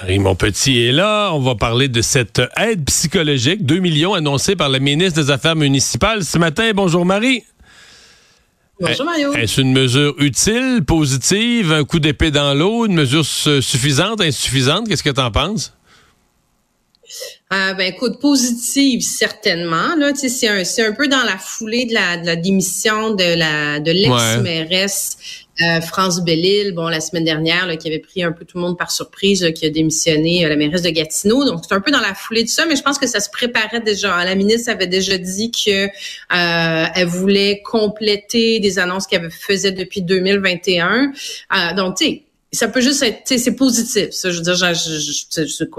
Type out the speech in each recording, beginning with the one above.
Marie Montpetit est là. On va parler de cette aide psychologique, 2 millions annoncée par le ministre des Affaires municipales ce matin. Bonjour Marie. Bonjour Mario. Est-ce une mesure utile, positive, un coup d'épée dans l'eau, une mesure suffisante, insuffisante? Qu'est-ce que tu en penses? Euh, ben écoute, positive certainement. Là, c'est un, peu dans la foulée de la, de la démission de la de l'ex-mairesse euh, France Bellil, bon la semaine dernière, qui avait pris un peu tout le monde par surprise, qui a démissionné euh, la mairesse de Gatineau. Donc c'est un peu dans la foulée de ça, mais je pense que ça se préparait déjà. La ministre avait déjà dit que euh, elle voulait compléter des annonces qu'elle faisait depuis 2021. donc tu sais ça peut juste être, c'est positif. Ça, je veux dire,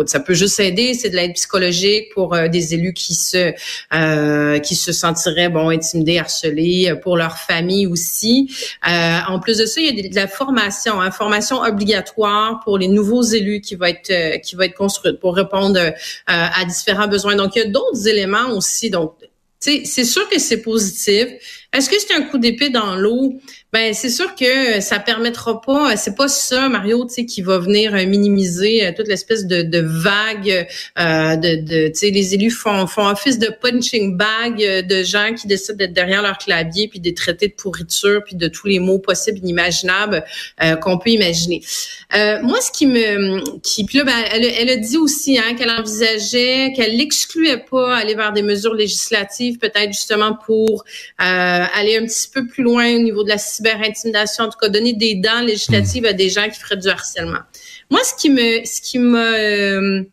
ça peut juste aider. C'est de l'aide psychologique pour euh, des élus qui se euh, qui se sentiraient bon intimidés, harcelés, euh, pour leur famille aussi. en plus de ça, il y a de, la formation, hein, formation obligatoire pour les nouveaux élus qui va être qui va être construite pour répondre à différents besoins. Donc, il y a d'autres éléments aussi. Donc, c'est sûr que c'est positif. Est-ce que c'est un coup d'épée dans l'eau? Ben c'est sûr que ça permettra pas, c'est pas ça Mario, tu sais, qui va venir euh, minimiser euh, toute l'espèce de, de vague euh, de, de tu sais, les élus font font office de punching bag de gens qui décident d'être derrière leur clavier puis des traités de pourriture puis de tous les mots possibles inimaginables qu'on peut imaginer. moi, ce qui me, qui puis là, ben, elle, elle, a dit aussi hein, qu'elle envisageait, qu'elle n'excluait pas aller vers des mesures législatives, peut-être justement pour aller un petit peu plus loin au niveau de la cyberintimidation, en tout cas donner des dents législatives à des gens qui feraient du harcèlement. Moi, ce qui me, ce qui m'a, euh,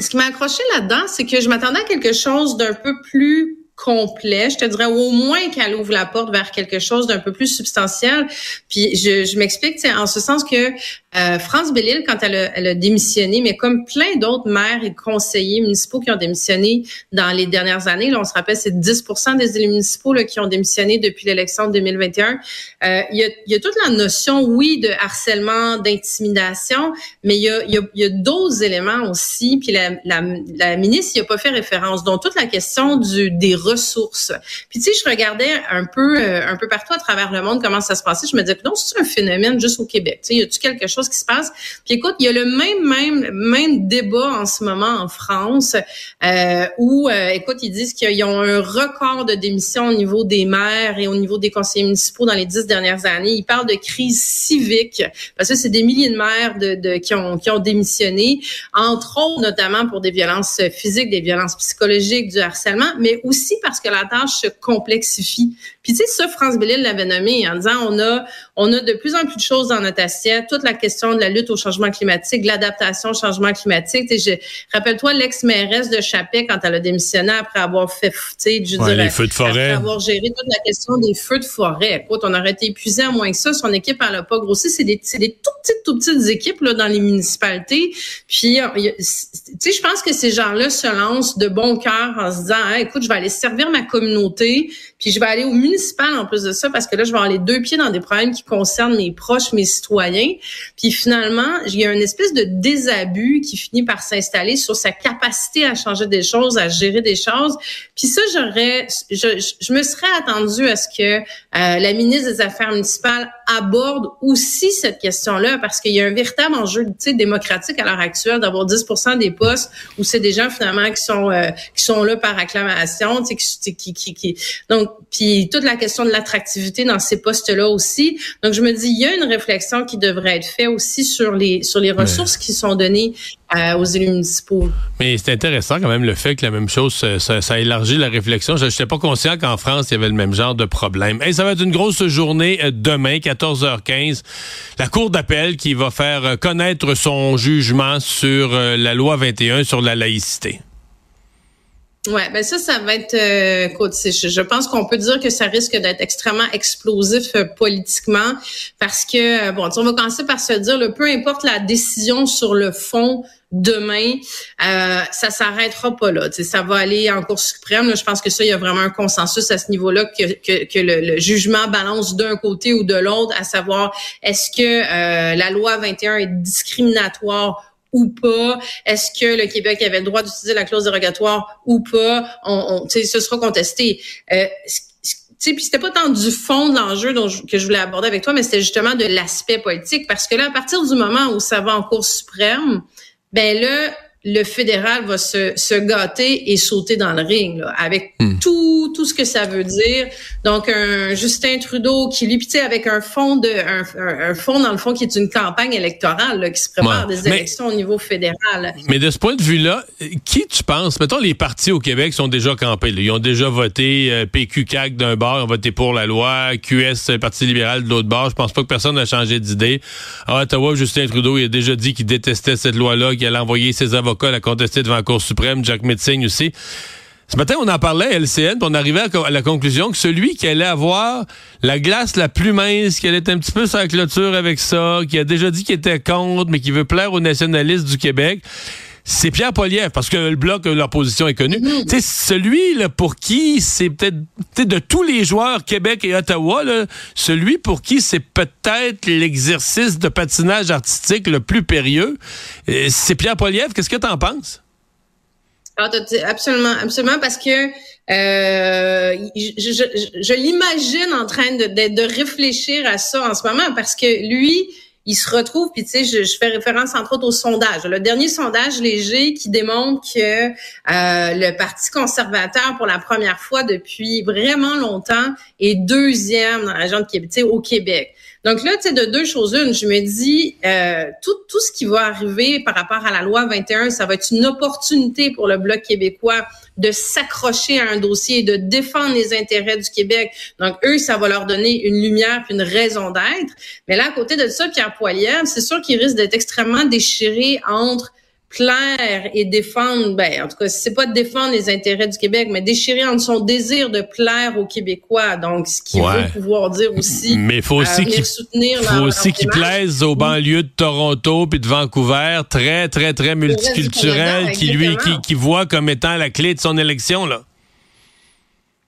ce qui m'a accroché là-dedans, c'est que je m'attendais à quelque chose d'un peu plus complet. Je te dirais au moins qu'elle ouvre la porte vers quelque chose d'un peu plus substantiel. Puis je, je m'explique, en ce sens que euh, France Bellil, quand elle a, elle a, démissionné, mais comme plein d'autres maires et conseillers municipaux qui ont démissionné dans les dernières années, là, on se rappelle, c'est 10 des élus municipaux là, qui ont démissionné depuis l'élection de 2021. Euh, il, y a, y a toute la notion, oui, de harcèlement, d'intimidation, mais il y a, il y a, d'autres éléments aussi. Puis la, la, la ministre n'y a pas fait référence, dont toute la question du, des ressources. Puis tu sais, je regardais un peu, euh, un peu partout à travers le monde comment ça se passait. Je me disais, non, c'est un phénomène juste au Québec. Tu sais, y a-tu quelque chose qui se passe? Puis écoute, il y a le même même même débat en ce moment en France euh, où euh, écoute, ils disent qu'ils ont un record de démission au niveau des maires et au niveau des conseillers municipaux dans les dix dernières années. Ils parlent de crise civique parce que c'est des milliers de maires de, de, qui ont qui ont démissionné, entre autres notamment pour des violences physiques, des violences psychologiques, du harcèlement, mais aussi parce que la tâche se complexifie. Puis tu sais ça, France Bellil l'avait nommé en disant on a on a de plus en plus de choses dans notre assiette, toute la question de la lutte au changement climatique, l'adaptation au changement climatique. Je, rappelle-toi l'ex-mairesse de Chapet quand elle a démissionné après avoir fait, je ouais, les feux de forêt. Après avoir géré toute la question des feux de forêt. Écoute, on aurait été épuisé à moins que ça. Son équipe, elle n'a pas grossi. C'est des, des tout petites, tout petites équipes là, dans les municipalités. Puis, tu sais, je pense que ces gens-là se lancent de bon cœur en se disant, écoute, je vais aller servir ma communauté, puis je vais aller au municipal en plus de ça parce que là, je vais les deux pieds dans des problèmes qui concernent mes proches, mes citoyens. Puis finalement, il y a une espèce de désabus qui finit par s'installer sur sa capacité à changer des choses, à gérer des choses. Puis ça, j'aurais, je, je me serais attendu à ce que euh, la ministre des Affaires municipales aborde aussi cette question-là parce qu'il y a un véritable enjeu démocratique à l'heure actuelle d'avoir 10% des postes où c'est des gens finalement qui sont euh, qui sont là par acclamation, qui, qui, qui, qui, donc puis toute la question de l'attractivité dans ces postes-là aussi. Donc je me dis il y a une réflexion qui devrait être faite aussi sur les sur les ressources qui sont données euh, aux élus municipaux. Mais c'est intéressant quand même le fait que la même chose, ça, ça, élargit la réflexion. Je n'étais pas conscient qu'en France, il y avait le même genre de problème. Et ça va être une grosse journée euh, demain, 14h15. La Cour d'appel qui va faire euh, connaître son jugement sur la loi 21 sur la laïcité. Ouais, ben ça, ça va être. Euh, écoute, je, pense qu'on peut dire que ça risque d'être extrêmement explosif euh, politiquement parce que euh, bon, on va commencer par se dire, le peu importe la décision sur le fond demain, euh, ça s'arrêtera pas là. ça va aller en Cour suprême. je pense que ça, il y a vraiment un consensus à ce niveau-là que, que, que le, jugement balance d'un côté ou de l'autre, à savoir est-ce que la loi 21 est discriminatoire ou pas? Est-ce que le Québec avait le droit d'utiliser la clause dérogatoire ou pas? On, on ce sera contesté. Euh, puis c'était pas tant du fond de l'enjeu que je voulais aborder avec toi, mais c'était justement de l'aspect politique, parce que là, à partir du moment où ça va en Cour suprême, ben là, le fédéral va se, se gâter et sauter dans le ring là, avec hmm. tout tout ce que ça veut dire. Donc un Justin Trudeau qui lui avec un fond de un, un, fond dans le fond qui est une campagne électorale là, qui se prépare des élections au niveau fédéral. Mais de ce point de vue-là, qui tu penses? Mettons les partis au Québec sont déjà campés, ils ont déjà voté euh, PQ CAC d'un bord, ont voté pour la loi, QS Parti libéral de l'autre bord. Je pense pas que personne n'a changé d'idée. À Ottawa, Justin Trudeau il a déjà dit qu'il détestait cette loi-là, qu'il allait envoyer ses avocats avocats l'a contesté devant la Cour suprême, Jack Metzing aussi. Ce matin, on en parlait à LCN, puis on arrivait à la conclusion que celui qui allait avoir la glace la plus mince, qui allait être un petit peu sur la clôture avec ça, qui a déjà dit qu'il était contre, mais qui veut plaire aux nationalistes du Québec, c'est Pierre Poliev, parce que le bloc, leur position est connue. C'est celui là, pour qui c'est peut-être de tous les joueurs Québec et Ottawa, là, celui pour qui c'est peut-être l'exercice de patinage artistique le plus périlleux, euh, c'est Pierre Poliev. Qu'est-ce que tu en penses? Ah, absolument, absolument, parce que euh, je, je l'imagine en train de, de, de réfléchir à ça en ce moment, parce que lui, il se retrouve, puis tu sais, je, je, fais référence entre autres au sondage. Le dernier sondage léger qui démontre que euh, le Parti conservateur, pour la première fois depuis vraiment longtemps, est deuxième dans la région de Québec, au Québec. Donc là, tu sais, de deux choses une, je me dis, euh, tout, tout ce qui va arriver par rapport à la loi 21, ça va être une opportunité pour le Bloc québécois de s'accrocher à un dossier et de défendre les intérêts du Québec. Donc, eux, ça va leur donner une lumière une raison d'être. Mais là, à côté de ça, Pierre Poilievre, c'est sûr qu'il risque d'être extrêmement déchiré entre plaire et défendre, ben, en tout cas, c'est pas de défendre les intérêts du Québec, mais déchirer entre son désir de plaire aux Québécois. Donc, ce qu'il veut pouvoir dire aussi. Mais il faut aussi qu'il faut aussi qu'il plaise aux banlieues de Toronto puis de Vancouver, très, très, très multiculturel, qui lui, qui, qui voit comme étant la clé de son élection, là.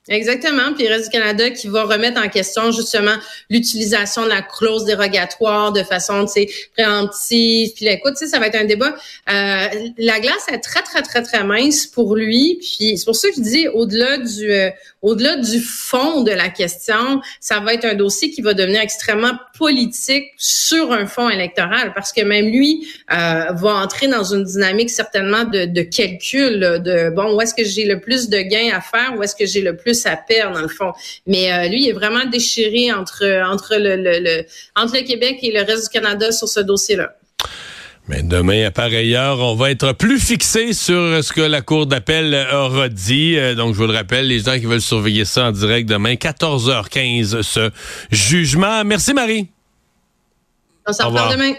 Exactement. Puis reste du Canada qui va remettre en question justement l'utilisation de la clause dérogatoire de façon, tu sais, préemptive. Puis écoute, tu sais, ça va être un débat. Euh, la glace est très, très, très, très mince pour lui. Puis c'est pour ça que je dis, au-delà du, euh, au-delà du fond de la question, ça va être un dossier qui va devenir extrêmement politique sur un fond électoral parce que même lui euh, va entrer dans une dynamique certainement de, calcul, de bon, où est-ce que j'ai le plus de gains à faire, où est-ce que j'ai le plus sa perd dans le fond. Mais euh, lui, il est vraiment déchiré entre entre le, le, entre le Québec et le reste du Canada sur ce dossier-là. Mais demain, à pareille heure, on va être plus fixé sur ce que la Cour d'appel aura dit. Euh, donc, je vous le rappelle, les gens qui veulent surveiller ça en direct demain, 14h15, ce jugement. Merci, Marie. On s'en reparle demain.